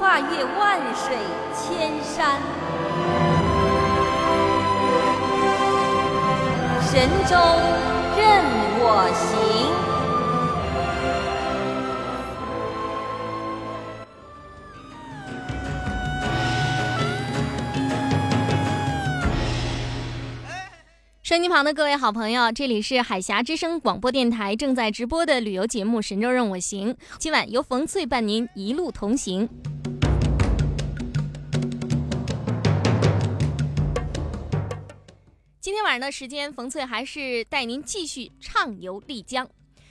跨越万水千山，神州任我行。收音机旁的各位好朋友，这里是海峡之声广播电台正在直播的旅游节目《神州任我行》，今晚由冯翠伴您一路同行。今天晚上的时间，冯翠还是带您继续畅游丽江。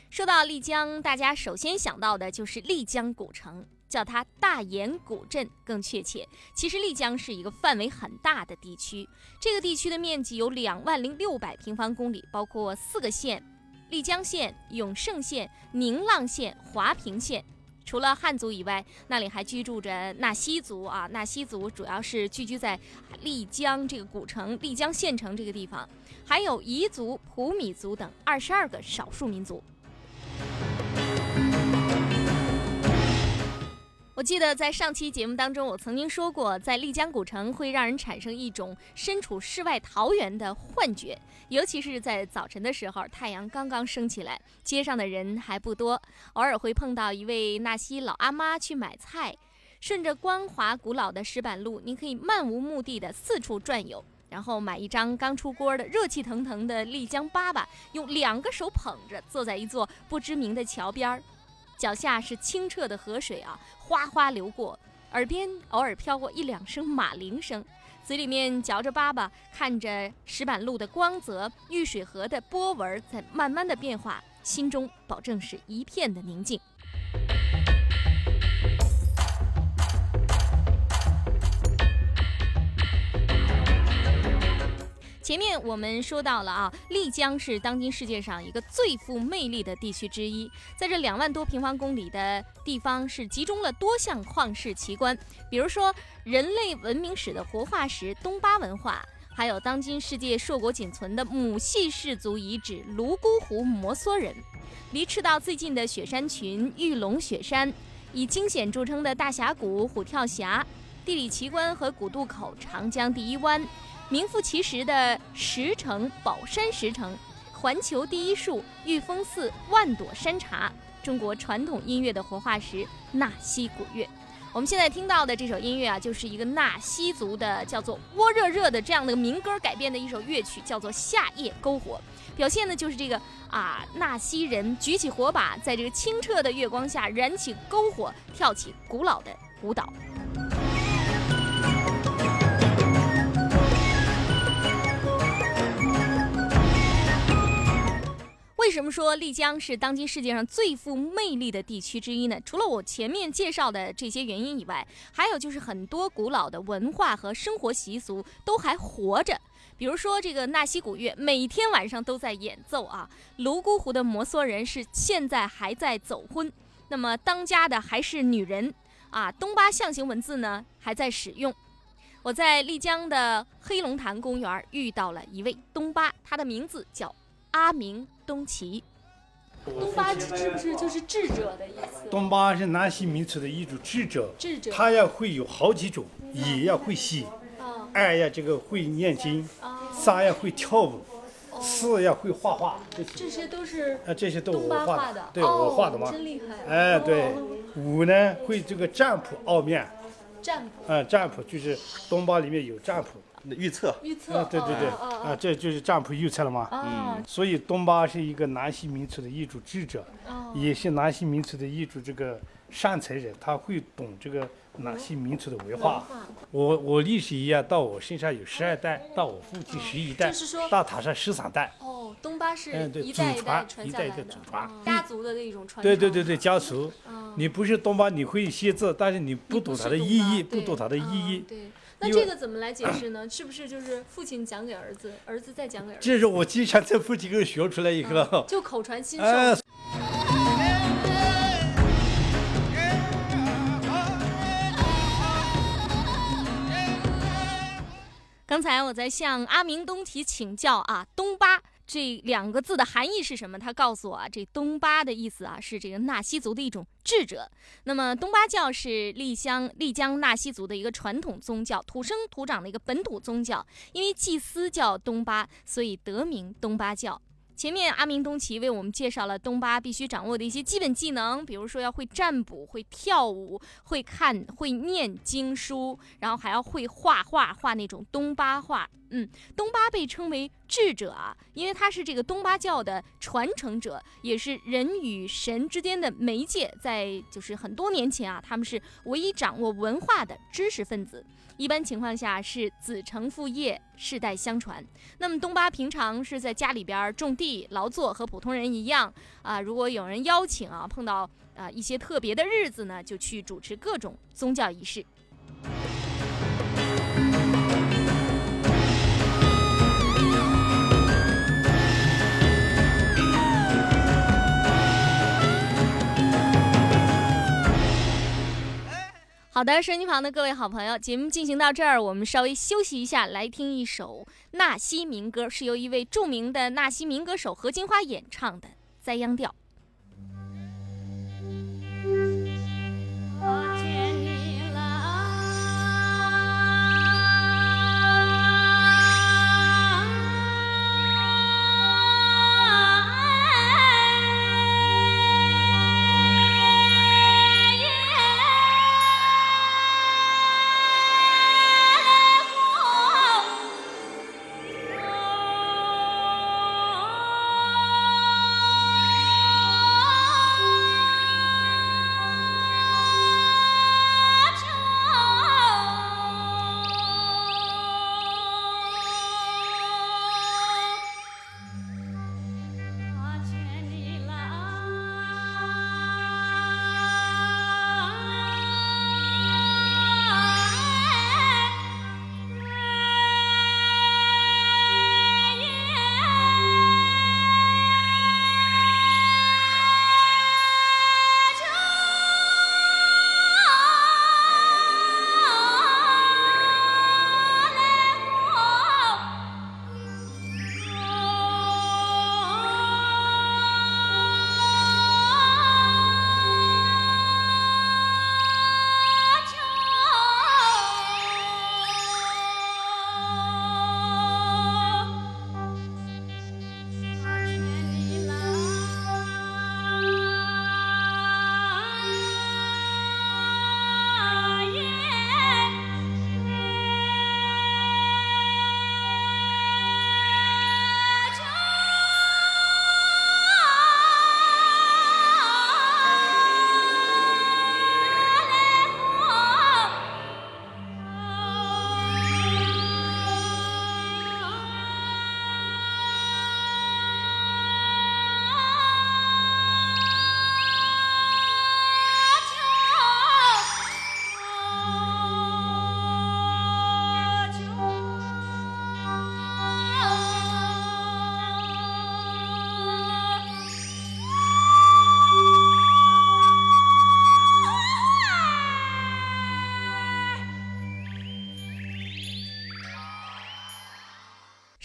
说到丽江，大家首先想到的就是丽江古城。叫它大研古镇更确切。其实丽江是一个范围很大的地区，这个地区的面积有两万零六百平方公里，包括四个县：丽江县、永胜县、宁浪县、华平县。除了汉族以外，那里还居住着纳西族啊。纳西族主要是聚居在丽江这个古城丽江县城这个地方，还有彝族、普米族等二十二个少数民族。我记得在上期节目当中，我曾经说过，在丽江古城会让人产生一种身处世外桃源的幻觉，尤其是在早晨的时候，太阳刚刚升起来，街上的人还不多，偶尔会碰到一位纳西老阿妈去买菜。顺着光滑古老的石板路，您可以漫无目的的四处转悠，然后买一张刚出锅的热气腾腾的丽江粑粑，用两个手捧着，坐在一座不知名的桥边儿。脚下是清澈的河水啊，哗哗流过，耳边偶尔飘过一两声马铃声，嘴里面嚼着粑粑，看着石板路的光泽，玉水河的波纹在慢慢的变化，心中保证是一片的宁静。前面我们说到了啊，丽江是当今世界上一个最富魅力的地区之一。在这两万多平方公里的地方，是集中了多项旷世奇观，比如说人类文明史的活化石东巴文化，还有当今世界硕果仅存的母系氏族遗址泸沽湖摩梭人，离赤道最近的雪山群玉龙雪山，以惊险著称的大峡谷虎跳峡，地理奇观和古渡口长江第一湾。名副其实的石城宝山石城，环球第一树玉峰寺万朵山茶，中国传统音乐的活化石纳西古乐。我们现在听到的这首音乐啊，就是一个纳西族的叫做窝热热的这样的民歌改编的一首乐曲，叫做夏夜篝火，表现的就是这个啊纳西人举起火把，在这个清澈的月光下燃起篝火，跳起古老的舞蹈。为什么说丽江是当今世界上最富魅力的地区之一呢？除了我前面介绍的这些原因以外，还有就是很多古老的文化和生活习俗都还活着。比如说这个纳西古乐，每天晚上都在演奏啊。泸沽湖的摩梭人是现在还在走婚，那么当家的还是女人啊。东巴象形文字呢还在使用。我在丽江的黑龙潭公园遇到了一位东巴，他的名字叫。阿明东奇，东巴是不是就是智者的意思？东巴是南西民族的一种智者，智者他要会有好几种，一要会写，二要这个会念经，三要会跳舞，四要会画画。这些都是啊，这些都我画的，对我画的嘛。真厉害！哎，对，五呢会这个占卜奥面，占卜。嗯，占卜就是东巴里面有占卜。预测，预测。啊，对对对，啊，这就是占卜预测了吗？嗯。所以东巴是一个南西民族的一组智者，也是南西民族的一组这个善财人，他会懂这个南西民族的文化。我我历史一样，到我身上有十二代，到我父亲十一代，到塔上十三代。哦，东巴是一代一代传下来的，祖传，家族的那种传。对对对对，家族。你不是东巴，你会写字，但是你不懂它的意义，不懂它的意义。对。那这个怎么来解释呢？是不是就是父亲讲给儿子，儿子再讲给儿子？这是我经常在父亲给学出来一个，就口传心授。刚才我在向阿明东提请教啊，东巴。这两个字的含义是什么？他告诉我啊，这东巴的意思啊是这个纳西族的一种智者。那么东巴教是丽江丽江纳西族的一个传统宗教，土生土长的一个本土宗教。因为祭司叫东巴，所以得名东巴教。前面阿明东奇为我们介绍了东巴必须掌握的一些基本技能，比如说要会占卜、会跳舞、会看、会念经书，然后还要会画画，画那种东巴画。嗯，东巴被称为智者啊，因为他是这个东巴教的传承者，也是人与神之间的媒介。在就是很多年前啊，他们是唯一掌握文化的知识分子。一般情况下是子承父业，世代相传。那么东巴平常是在家里边种地劳作，和普通人一样啊。如果有人邀请啊，碰到啊一些特别的日子呢，就去主持各种宗教仪式。好的，收音机旁的各位好朋友，节目进行到这儿，我们稍微休息一下，来听一首纳西民歌，是由一位著名的纳西民歌手何金花演唱的《栽秧调》。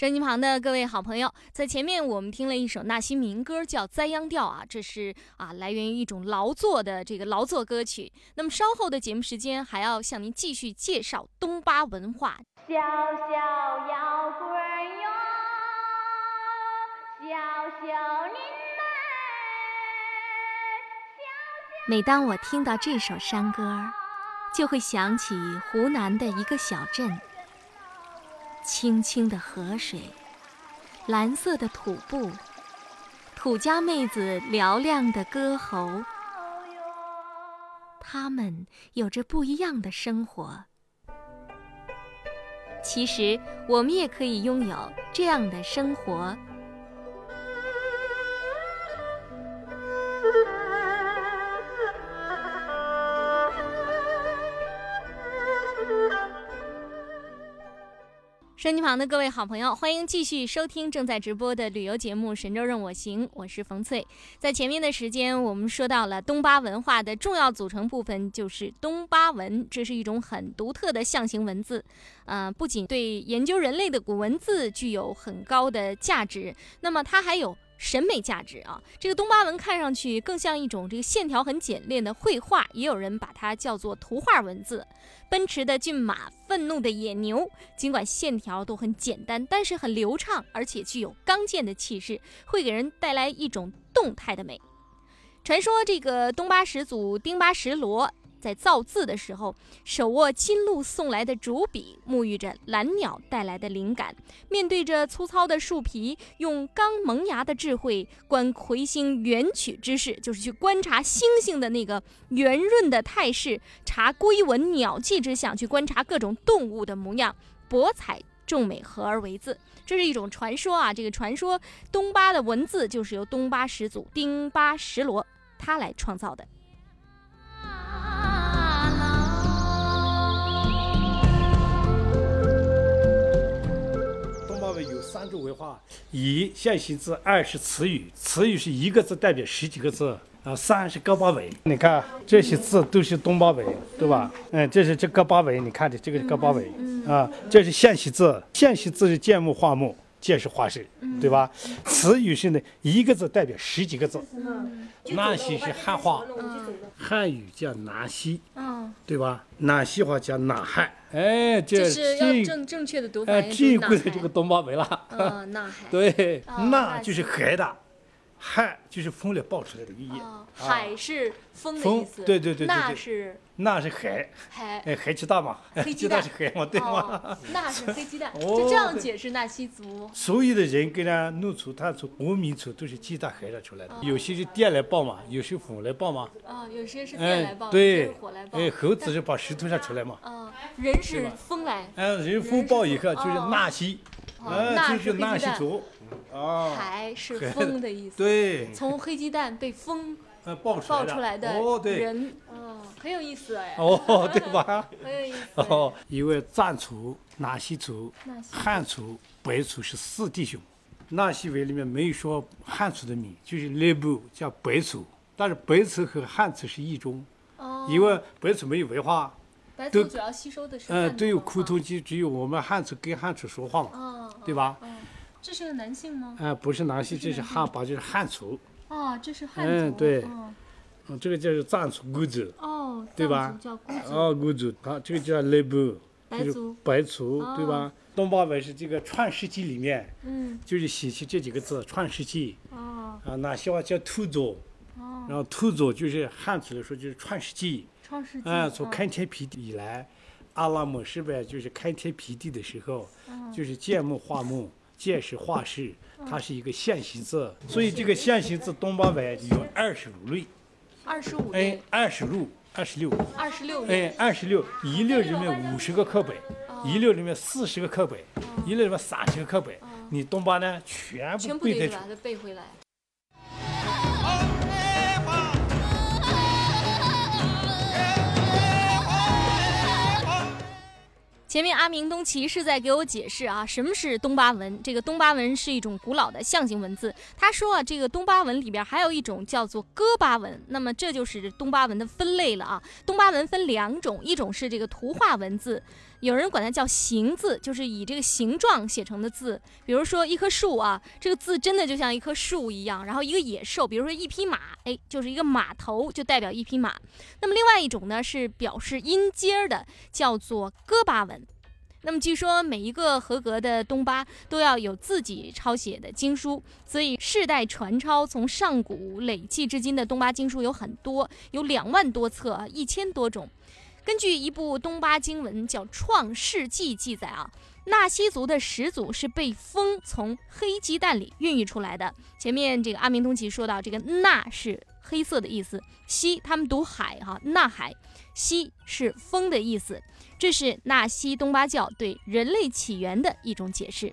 收音机旁的各位好朋友，在前面我们听了一首纳西民歌，叫《栽秧调》啊，这是啊来源于一种劳作的这个劳作歌曲。那么稍后的节目时间还要向您继续介绍东巴文化。小小摇滚哟，小小您们，每当我听到这首山歌，就会想起湖南的一个小镇，清清的河水，蓝色的土布，土家妹子嘹亮的歌喉，他们有着不一样的生活。其实，我们也可以拥有这样的生活。收音机旁的各位好朋友，欢迎继续收听正在直播的旅游节目《神州任我行》，我是冯翠。在前面的时间，我们说到了东巴文化的重要组成部分就是东巴文，这是一种很独特的象形文字。呃，不仅对研究人类的古文字具有很高的价值，那么它还有。审美价值啊，这个东巴文看上去更像一种这个线条很简练的绘画，也有人把它叫做图画文字。奔驰的骏马，愤怒的野牛，尽管线条都很简单，但是很流畅，而且具有刚健的气势，会给人带来一种动态的美。传说这个东巴始祖丁巴什罗。在造字的时候，手握金鹿送来的竹笔，沐浴着蓝鸟带来的灵感，面对着粗糙的树皮，用刚萌芽的智慧观魁星圆曲之势，就是去观察星星的那个圆润的态势，查龟纹鸟迹之象，去观察各种动物的模样，博采众美合而为字。这是一种传说啊，这个传说东巴的文字就是由东巴始祖丁巴什罗他来创造的。三种文化：一象形字，二是词语，词语是一个字代表十几个字啊。三是戈巴文，你看这些字都是东巴文，对吧？嗯，这是这戈巴文，你看的这个是戈巴文啊。这是象形字，象形字是见木画木，见是画是，对吧？词语是呢，一个字代表十几个字。南溪是汉话，汉语叫南西，对吧？南西话叫南汉。哎，这是要正正确的读法。哎，这贵的这个东巴维拉。嗯，那还。对，那就是海的，海就是风里爆出来的意义。海是风的意思。对对对对。那是。那是海。海。哎，海鸡蛋嘛。黑 鸡蛋是海嘛？对吗？那是黑鸡蛋。就这样解释纳西族。所有的人跟咱弄出、探出、国民族都是鸡蛋海了出来的。有些是电来爆嘛，有些风来爆嘛。啊，有些是电来爆，对，火来爆。哎，猴子是把石头上出来嘛。啊。人是风来，嗯，人风暴以后就是纳西，嗯，就是纳西族，啊，海是风的意思，对，从黑鸡蛋被风爆出来的，哦，对，人，哦，很有意思哎，哦，对吧？很有意思，哦，因为藏族、纳西族、汉族、白族是四弟兄，纳西文里面没有说汉族的名，就是内部叫白族，但是白族和汉族是一种，哦，因为白族没有文化。白族主要吸收的是嗯，都有沟通机，只有我们汉族跟汉族说话嘛，对吧？这是个男性吗？啊，不是男性，这是汉把就是汉族。哦，这是汉族。嗯，对。嗯，这个就是藏族姑族。哦，对吧？叫姑族。哦，姑族，啊，这个叫内部，白族。白族，对吧？东巴文是这个《创世纪》里面，嗯，就是写起这几个字，《创世纪》。哦。啊，哪些话叫土族？哦。然后土族就是汉族来说就是《创世纪》。啊，从开天辟地以来，阿拉姆是呗，就是开天辟地的时候，就是建木化木，建是画室，它是一个象形字，所以这个象形字东巴文有二十五类。二十五哎，二十六，二十六。二十六哎，二十六，一六里面五十个课本，一六里面四十个课本，一六里面三十个课本，你东巴呢全部背得出。全部背回来。前面阿明东奇是在给我解释啊，什么是东巴文？这个东巴文是一种古老的象形文字。他说啊，这个东巴文里边还有一种叫做哥巴文，那么这就是东巴文的分类了啊。东巴文分两种，一种是这个图画文字，有人管它叫形字，就是以这个形状写成的字。比如说一棵树啊，这个字真的就像一棵树一样。然后一个野兽，比如说一匹马，哎，就是一个马头，就代表一匹马。那么另外一种呢，是表示音阶的，叫做戈巴文。那么据说每一个合格的东巴都要有自己抄写的经书，所以世代传抄，从上古累计至今的东巴经书有很多，有两万多册，一千多种。根据一部东巴经文叫《创世纪》记载啊，纳西族的始祖是被风从黑鸡蛋里孕育出来的。前面这个阿明东奇说到，这个纳是黑色的意思，西他们读海哈，纳海，西是风的意思。这是纳西东巴教对人类起源的一种解释。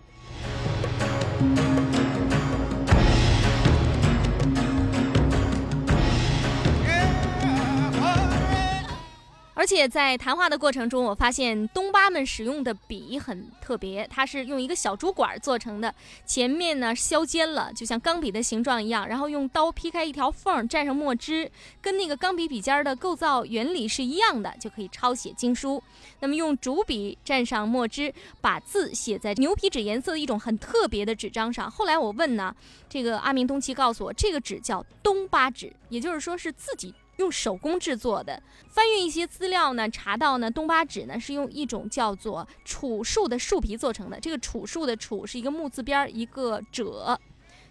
而且在谈话的过程中，我发现东巴们使用的笔很特别，它是用一个小竹管做成的，前面呢削尖了，就像钢笔的形状一样，然后用刀劈开一条缝，蘸上墨汁，跟那个钢笔笔尖的构造原理是一样的，就可以抄写经书。那么用竹笔蘸上墨汁，把字写在牛皮纸颜色的一种很特别的纸张上。后来我问呢，这个阿明东奇告诉我，这个纸叫东巴纸，也就是说是自己。用手工制作的，翻阅一些资料呢，查到呢，东巴纸呢是用一种叫做楚树的树皮做成的。这个楚树的楚是一个木字边一个者，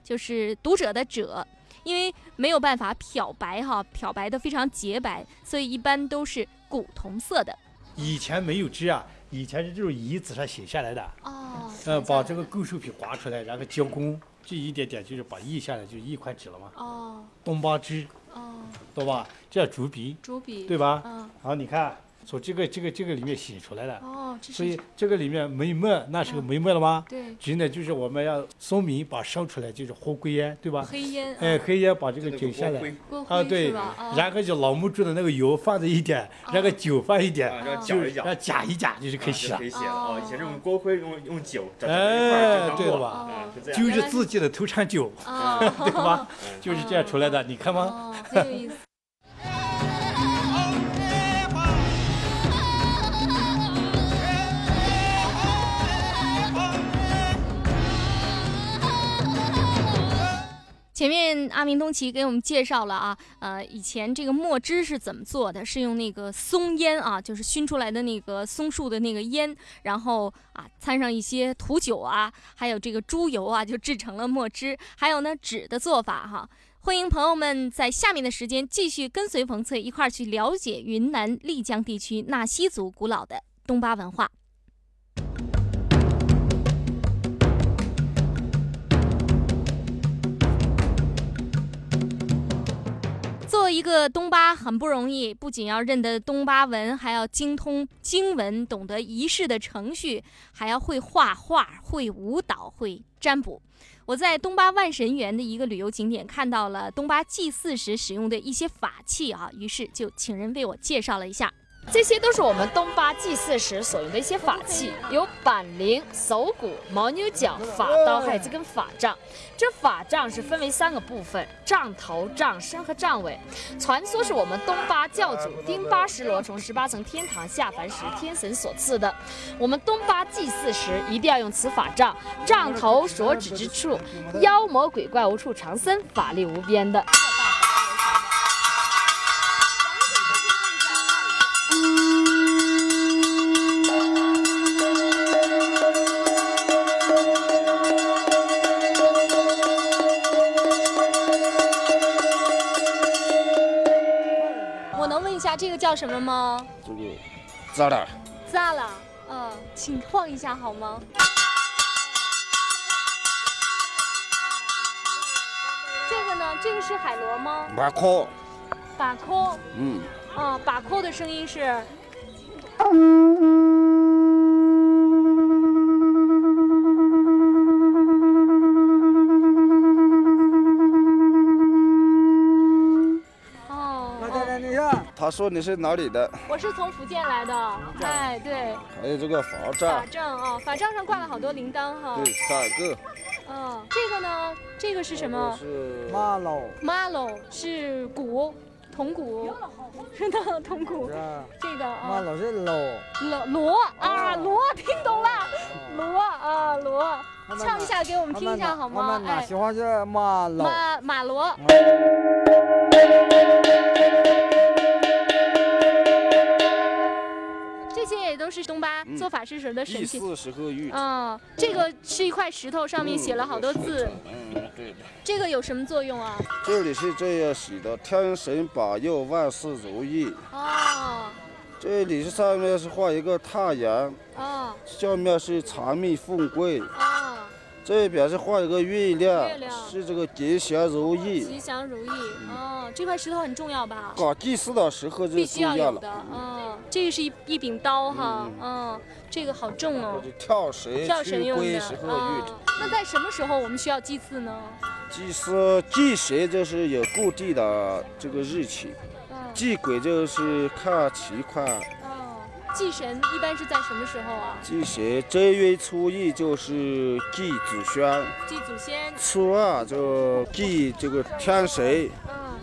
就是读者的者。因为没有办法漂白哈，漂白的非常洁白，所以一般都是古铜色的。以前没有纸啊，以前是这种遗纸上写下来的。哦。呃，把这个构树皮刮出来，然后加工，这一点点就是把印下来，就一块纸了嘛。哦。东巴纸。哦，懂吧？这叫竹笔，竹笔，对吧？嗯。好你看，从这个、这个、这个里面写出来的。哦，所以这个里面没墨，那时候没墨了吗？对。纸呢，就是我们要松明把烧出来，就是活灰烟，对吧？黑烟。哎，黑烟把这个卷下来。啊，对。然后就老木柱的那个油放在一点，那个酒放一点，就让夹一夹，就是可以写。可以写了哦。以前用锅盔，用用酒。哎，对了吧？就是自己的土产酒，对吧？就是这样出来的，你看吗？很有意思。前面阿明东奇给我们介绍了啊，呃，以前这个墨汁是怎么做的？是用那个松烟啊，就是熏出来的那个松树的那个烟，然后啊掺上一些土酒啊，还有这个猪油啊，就制成了墨汁。还有呢，纸的做法哈。欢迎朋友们在下面的时间继续跟随冯翠一块儿去了解云南丽江地区纳西族古老的东巴文化。一个东巴很不容易，不仅要认得东巴文，还要精通经文，懂得仪式的程序，还要会画画、会舞蹈、会占卜。我在东巴万神园的一个旅游景点看到了东巴祭祀时使用的一些法器啊，于是就请人为我介绍了一下。这些都是我们东巴祭祀时所用的一些法器，有板铃、手鼓、牦牛角、法刀，还有这根法杖。这法杖是分为三个部分：杖头、杖身和杖尾。传说是我们东巴教主丁巴什罗从十八层天堂下凡时天神所赐的。我们东巴祭祀时一定要用此法杖，杖头所指之处，妖魔鬼怪无处藏身，法力无边的。叫什么吗？这个咋了？咋了？嗯，请晃一下好吗？这个呢？这个是海螺吗？把壳。把壳。嗯。啊，把壳的声音是。他说你是哪里的？我是从福建来的。哎，对。还有这个法杖。法杖啊，法杖上挂了好多铃铛哈。对，三个。嗯，这个呢？这个是什么？是马楼。马楼是鼓，铜鼓。铜鼓。这个啊。马楼是锣。锣锣啊，锣，听懂了。锣啊，锣。唱一下给我们听一下好吗？我们那喜欢是马楼。马马锣。都是东巴做法事时的神器。嗯，这个是一块石头，上面写了好多字。嗯，对的。这个有什么作用啊？这里是这样写的：天神保佑，万事如意。哦，这里是上面是画一个太阳，哦下面是长命富贵，哦，这边是画一个月亮，月亮是这个吉祥如意。吉祥如意。哦，这块石头很重要吧？搞祭祀的时候就必须重要了。要有的。嗯，这个是一一柄刀哈。嗯，这个好重哦。跳绳、跳绳驱用的。那在什么时候我们需要祭祀呢？祭祀祭神就是有固定的这个日期，嗯。祭鬼就是看情况。哦，祭神一般是在什么时候啊？祭神正月初一就是祭祖先，祭祖先。初二就祭这个天神，嗯。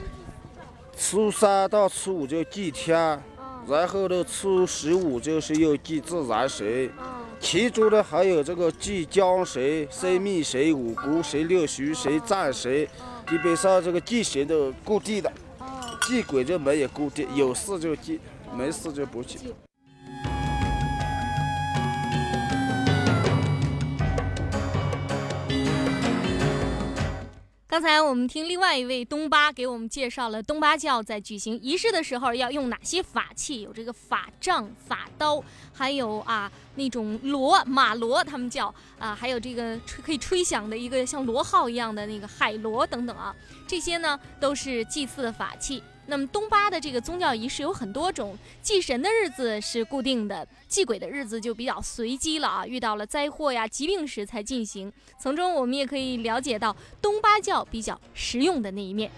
初三到初五就祭天，嗯。然后呢初十五就是又祭自然神。嗯。其中呢还有这个祭江神、生命神、五谷神、六虚神、战神，基本上这个祭神都固定的。祭鬼就没有固定，有事就祭，没事就不祭。刚才我们听另外一位东巴给我们介绍了东巴教在举行仪式的时候要用哪些法器，有这个法杖、法刀，还有啊那种锣、马锣，他们叫啊，还有这个吹可以吹响的一个像螺号一样的那个海螺等等啊，这些呢都是祭祀的法器。那么东巴的这个宗教仪式有很多种，祭神的日子是固定的，祭鬼的日子就比较随机了啊，遇到了灾祸呀、疾病时才进行。从中我们也可以了解到东巴教比较实用的那一面。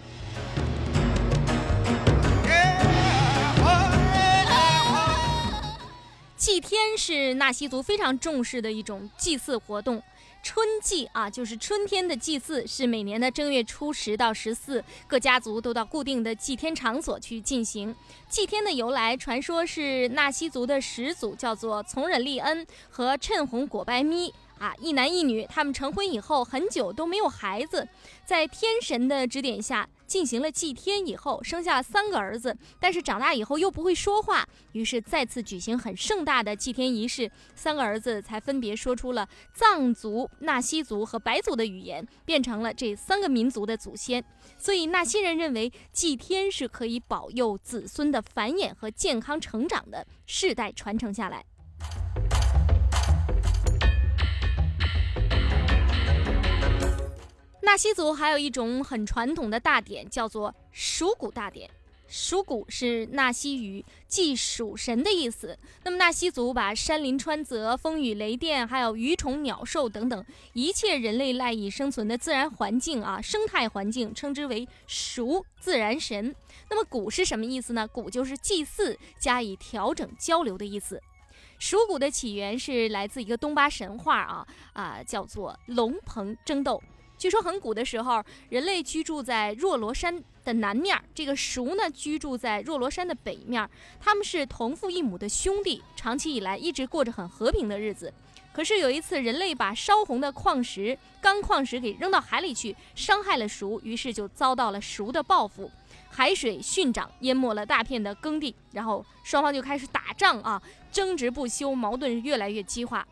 祭天是纳西族非常重视的一种祭祀活动。春祭啊，就是春天的祭祀，是每年的正月初十到十四，各家族都到固定的祭天场所去进行。祭天的由来，传说是纳西族的始祖叫做从忍利恩和趁红果白咪啊，一男一女，他们成婚以后很久都没有孩子，在天神的指点下进行了祭天以后，生下三个儿子，但是长大以后又不会说话，于是再次举行很盛大的祭天仪式，三个儿子才分别说出了藏族、纳西族和白族的语言，变成了这三个民族的祖先。所以纳西人认为祭天是可以保佑子孙的繁衍和健康成长的，世代传承下来。纳西族还有一种很传统的大典，叫做鼠谷大典。鼠谷是纳西语祭鼠神的意思。那么纳西族把山林川泽、风雨雷电，还有鱼虫鸟兽等等一切人类赖以生存的自然环境啊，生态环境称之为鼠自然神。那么谷是什么意思呢？谷就是祭祀加以调整交流的意思。鼠谷的起源是来自一个东巴神话啊啊，叫做龙鹏争斗。据说很古的时候，人类居住在若罗山的南面，这个鼠呢居住在若罗山的北面，他们是同父异母的兄弟，长期以来一直过着很和平的日子。可是有一次，人类把烧红的矿石、钢矿石给扔到海里去，伤害了鼠，于是就遭到了鼠的报复。海水迅涨，淹没了大片的耕地，然后双方就开始打仗啊，争执不休，矛盾越来越激化。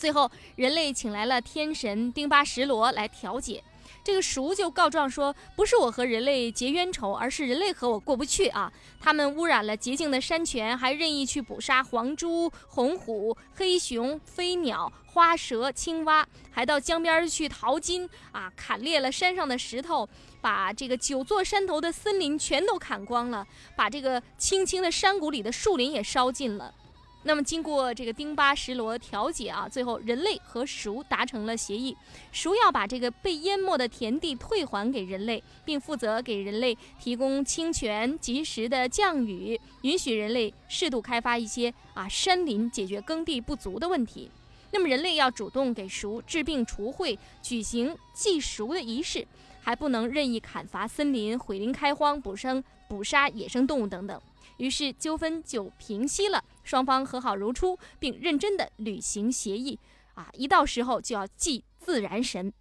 最后，人类请来了天神丁巴什罗来调解。这个鼠就告状说，不是我和人类结冤仇，而是人类和我过不去啊！他们污染了洁净的山泉，还任意去捕杀黄猪、红虎、黑熊、飞鸟、花蛇、青蛙，还到江边去淘金啊！砍裂了山上的石头，把这个九座山头的森林全都砍光了，把这个青青的山谷里的树林也烧尽了。那么，经过这个丁巴什罗调解啊，最后人类和鼠达成了协议，鼠要把这个被淹没的田地退还给人类，并负责给人类提供清泉、及时的降雨，允许人类适度开发一些啊山林，解决耕地不足的问题。那么，人类要主动给鼠治病除秽，举行祭鼠的仪式，还不能任意砍伐森林、毁林开荒、捕生捕杀野生动物等等。于是纠纷就平息了，双方和好如初，并认真的履行协议。啊，一到时候就要祭自然神。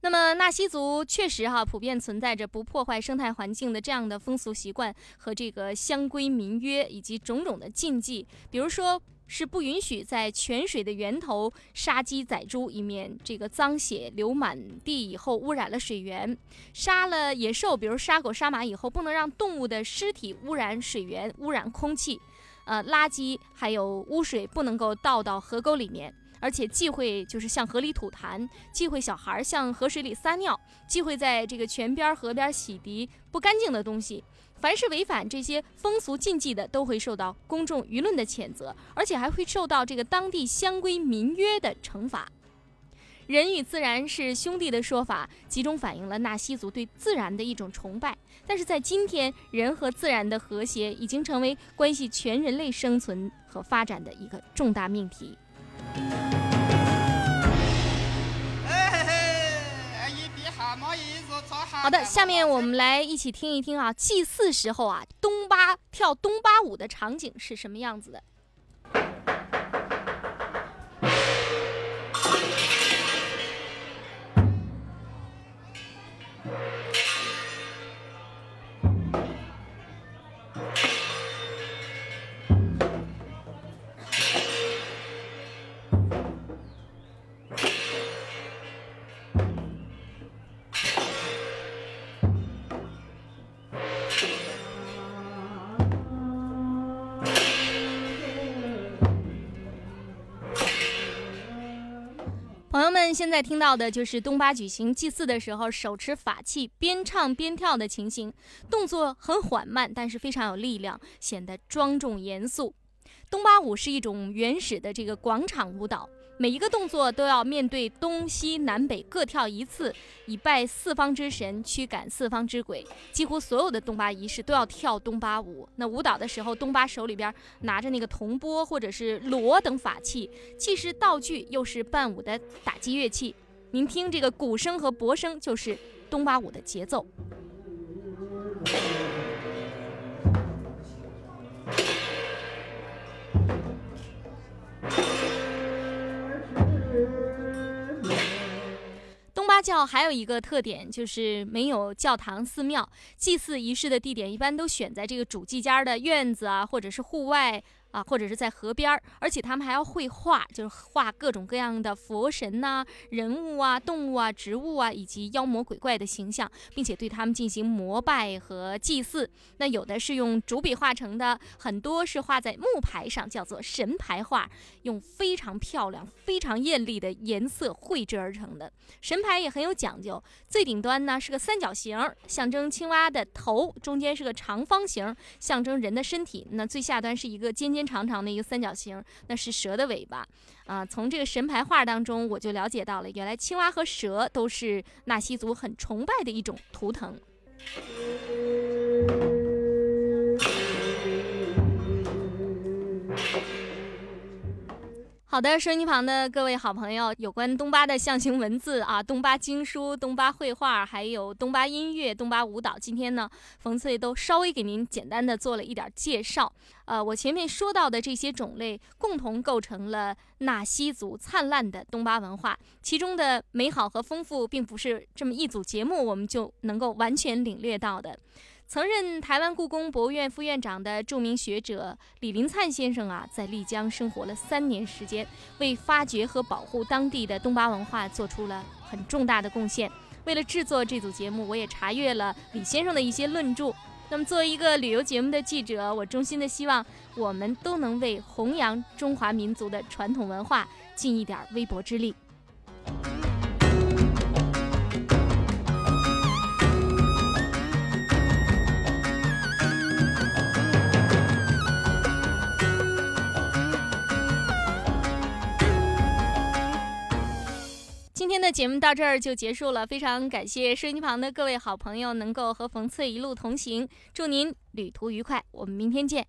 那么纳西族确实哈普遍存在着不破坏生态环境的这样的风俗习惯和这个乡规民约以及种种的禁忌，比如说是不允许在泉水的源头杀鸡宰猪，以免这个脏血流满地以后污染了水源；杀了野兽，比如杀狗杀马以后，不能让动物的尸体污染水源、污染空气，呃，垃圾还有污水不能够倒到河沟里面。而且忌讳就是向河里吐痰，忌讳小孩向河水里撒尿，忌讳在这个泉边、河边洗涤不干净的东西。凡是违反这些风俗禁忌的，都会受到公众舆论的谴责，而且还会受到这个当地乡规民约的惩罚。人与自然是兄弟的说法，集中反映了纳西族对自然的一种崇拜。但是在今天，人和自然的和谐已经成为关系全人类生存和发展的一个重大命题。好的，下面我们来一起听一听啊，祭祀时候啊，东巴跳东巴舞的场景是什么样子的。现在听到的就是东巴举行祭祀的时候，手持法器，边唱边跳的情形，动作很缓慢，但是非常有力量，显得庄重严肃。东巴舞是一种原始的这个广场舞蹈。每一个动作都要面对东西南北各跳一次，以拜四方之神，驱赶四方之鬼。几乎所有的东巴仪式都要跳东巴舞。那舞蹈的时候，东巴手里边拿着那个铜钵或者是锣等法器，既是道具，又是伴舞的打击乐器。您听这个鼓声和钹声，就是东巴舞的节奏。教还有一个特点，就是没有教堂、寺庙，祭祀仪式的地点一般都选在这个主祭家的院子啊，或者是户外。啊，或者是在河边儿，而且他们还要绘画，就是画各种各样的佛神呐、人物啊、动物啊、植物啊，以及妖魔鬼怪的形象，并且对他们进行膜拜和祭祀。那有的是用竹笔画成的，很多是画在木牌上，叫做神牌画，用非常漂亮、非常艳丽的颜色绘制而成的。神牌也很有讲究，最顶端呢是个三角形，象征青蛙的头；中间是个长方形，象征人的身体；那最下端是一个尖尖。长长的一个三角形，那是蛇的尾巴，啊，从这个神牌画当中，我就了解到了，原来青蛙和蛇都是纳西族很崇拜的一种图腾。好的，收音机旁的各位好朋友，有关东巴的象形文字啊，东巴经书、东巴绘画，还有东巴音乐、东巴舞蹈，今天呢，冯翠都稍微给您简单的做了一点介绍。呃，我前面说到的这些种类，共同构成了纳西族灿烂的东巴文化，其中的美好和丰富，并不是这么一组节目我们就能够完全领略到的。曾任台湾故宫博物院副院长的著名学者李林灿先生啊，在丽江生活了三年时间，为发掘和保护当地的东巴文化做出了很重大的贡献。为了制作这组节目，我也查阅了李先生的一些论著。那么，作为一个旅游节目的记者，我衷心的希望我们都能为弘扬中华民族的传统文化尽一点微薄之力。今天的节目到这儿就结束了，非常感谢收音机旁的各位好朋友能够和冯翠一路同行，祝您旅途愉快，我们明天见。